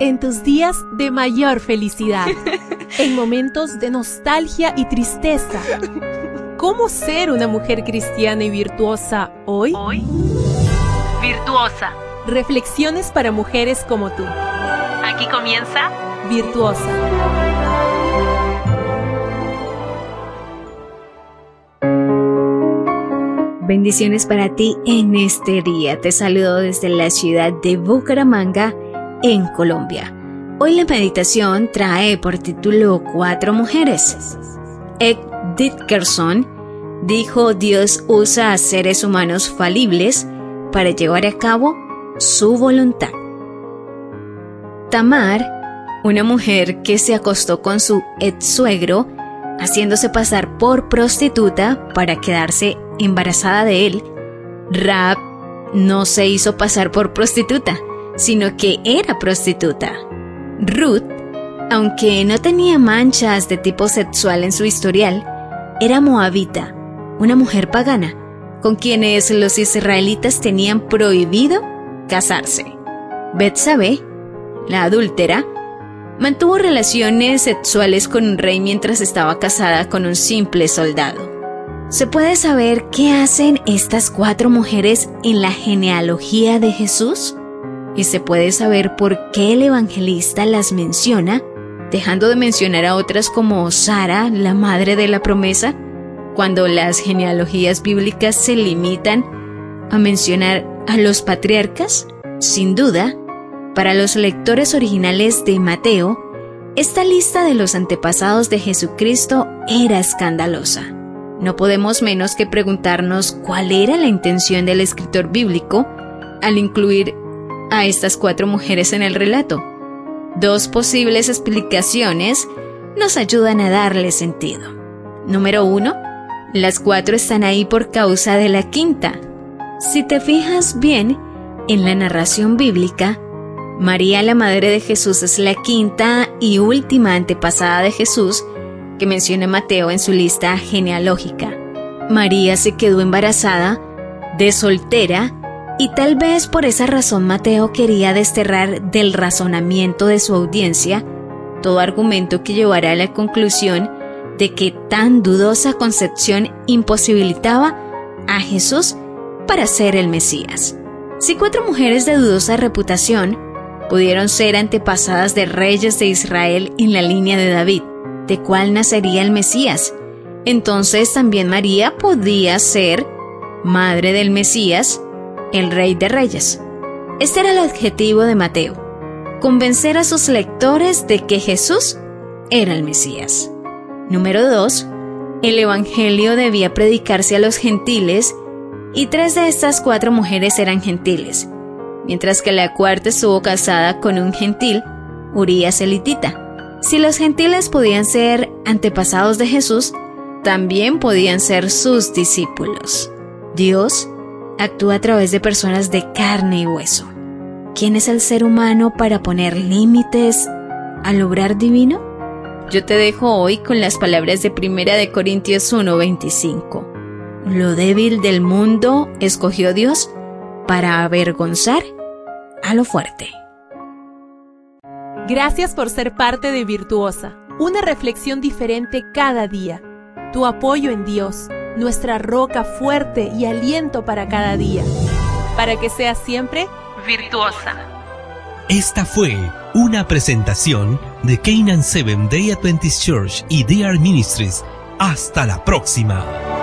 en tus días de mayor felicidad, en momentos de nostalgia y tristeza. ¿Cómo ser una mujer cristiana y virtuosa hoy? Hoy, virtuosa. Reflexiones para mujeres como tú. Aquí comienza Virtuosa. Bendiciones para ti en este día. Te saludo desde la ciudad de Bucaramanga, en Colombia. Hoy la meditación trae por título Cuatro mujeres. Ed Dickerson dijo Dios usa a seres humanos falibles para llevar a cabo su voluntad. Tamar, una mujer que se acostó con su ex suegro, haciéndose pasar por prostituta para quedarse embarazada de él, Rab no se hizo pasar por prostituta, sino que era prostituta. Ruth, aunque no tenía manchas de tipo sexual en su historial, era moabita, una mujer pagana, con quienes los israelitas tenían prohibido casarse. Betsabé, la adúltera, mantuvo relaciones sexuales con un rey mientras estaba casada con un simple soldado. ¿Se puede saber qué hacen estas cuatro mujeres en la genealogía de Jesús? ¿Y se puede saber por qué el evangelista las menciona, dejando de mencionar a otras como Sara, la madre de la promesa, cuando las genealogías bíblicas se limitan a mencionar a los patriarcas? Sin duda, para los lectores originales de Mateo, esta lista de los antepasados de Jesucristo era escandalosa. No podemos menos que preguntarnos cuál era la intención del escritor bíblico al incluir a estas cuatro mujeres en el relato. Dos posibles explicaciones nos ayudan a darle sentido. Número uno, las cuatro están ahí por causa de la quinta. Si te fijas bien, en la narración bíblica, María la Madre de Jesús es la quinta y última antepasada de Jesús que menciona Mateo en su lista genealógica. María se quedó embarazada, de soltera, y tal vez por esa razón Mateo quería desterrar del razonamiento de su audiencia todo argumento que llevara a la conclusión de que tan dudosa concepción imposibilitaba a Jesús para ser el Mesías. Si cuatro mujeres de dudosa reputación pudieron ser antepasadas de reyes de Israel en la línea de David, de cuál nacería el Mesías, entonces también María podía ser madre del Mesías el Rey de Reyes. Este era el objetivo de Mateo, convencer a sus lectores de que Jesús era el Mesías. Número 2. El Evangelio debía predicarse a los gentiles y tres de estas cuatro mujeres eran gentiles, mientras que la cuarta estuvo casada con un gentil, Urias elitita. Si los gentiles podían ser antepasados de Jesús, también podían ser sus discípulos. Dios actúa a través de personas de carne y hueso. ¿Quién es el ser humano para poner límites al obrar divino? Yo te dejo hoy con las palabras de Primera de Corintios 1:25. Lo débil del mundo escogió Dios para avergonzar a lo fuerte. Gracias por ser parte de Virtuosa, una reflexión diferente cada día. Tu apoyo en Dios nuestra roca fuerte y aliento para cada día, para que seas siempre virtuosa. Esta fue una presentación de Canaan Seven Day Adventist Church y DR Ministries. Hasta la próxima.